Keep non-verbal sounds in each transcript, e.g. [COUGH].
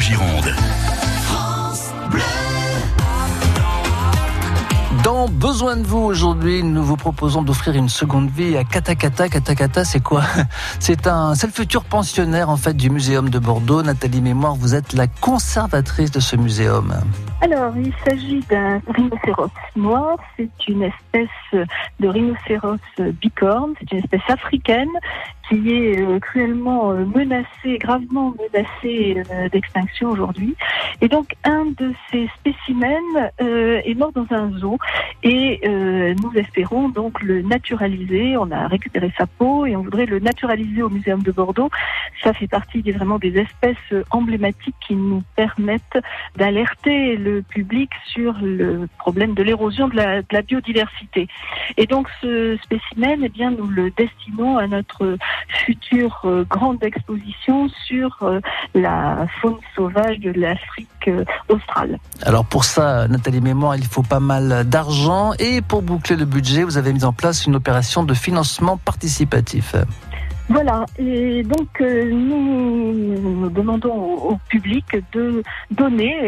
Gironde. Besoin de vous aujourd'hui, nous vous proposons d'offrir une seconde vie à Katakata. Katakata, c'est quoi? [LAUGHS] C'est un, c'est le futur pensionnaire en fait du muséum de Bordeaux. Nathalie Mémoire, vous êtes la conservatrice de ce muséum. Alors, il s'agit d'un rhinocéros noir. C'est une espèce de rhinocéros bicorne. C'est une espèce africaine qui est euh, cruellement euh, menacée, gravement menacée euh, d'extinction aujourd'hui. Et donc, un de ces spécimens est mort dans un zoo et nous espérons donc le naturaliser. On a récupéré sa peau et on voudrait le naturaliser au Muséum de Bordeaux. Ça fait partie des, vraiment des espèces emblématiques qui nous permettent d'alerter le public sur le problème de l'érosion de la, de la biodiversité. Et donc, ce spécimen, eh bien, nous le destinons à notre future euh, grande exposition sur euh, la faune sauvage de l'Afrique euh, australe. Alors pour ça, Nathalie Mémoire, il faut pas mal d'argent et pour boucler le budget, vous avez mis en place une opération de financement participatif. Voilà, et donc nous, demandons au, public de donner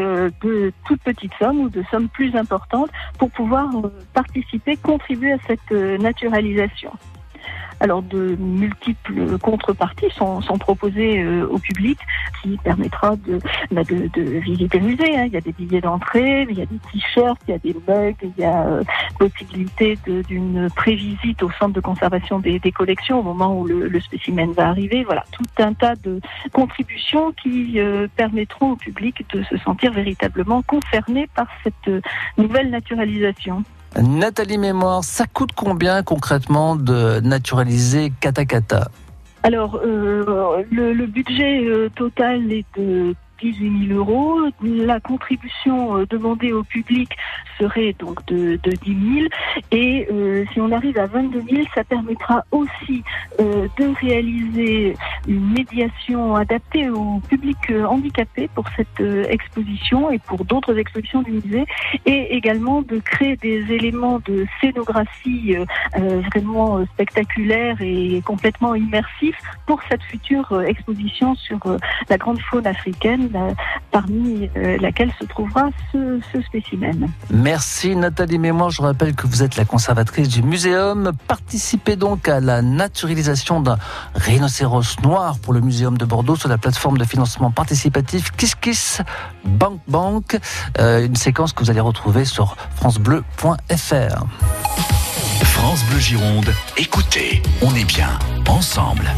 de toutes petites sommes ou de sommes plus importantes pour pouvoir participer, contribuer à cette naturalisation. Alors de multiples contreparties sont, proposées euh, au public qui permettra de, bah, visiter le musée. Hein. Il y a des billets d'entrée, il y a des t-shirts, il y a des mugs, il y a euh, possibilité d'une prévisite au centre de conservation des, collections au moment où le, le, spécimen va arriver. Voilà, tout un tas de contributions qui euh, permettront au public de se sentir véritablement concerné par cette nouvelle naturalisation. Nathalie Mémoire, ça coûte combien concrètement de naturaliser Katakata Alors, euh, le, budget euh, total est de 18 000 euros. La contribution euh, demandée au public serait donc de, de 10 000. Et si on arrive à 22 000, ça permettra aussi euh, de réaliser une médiation adaptée au public euh, handicapé pour cette euh, exposition et pour d'autres expositions du musée. Et également de créer des éléments de scénographie vraiment spectaculaires et complètement immersifs pour cette future exposition sur la grande faune africaine parmi euh, laquelle se trouvera ce, ce, spécimen. Merci Nathalie Mémoire. Je rappelle que vous êtes la conservatrice du muséum. Participez donc à la naturalisation d'un rhinocéros noir pour le muséum de Bordeaux sur la plateforme de financement participatif KissKiss Bank Bank. Euh, une séquence que vous allez retrouver sur francebleu.fr. France Bleu Gironde, écoutez, on est bien ensemble.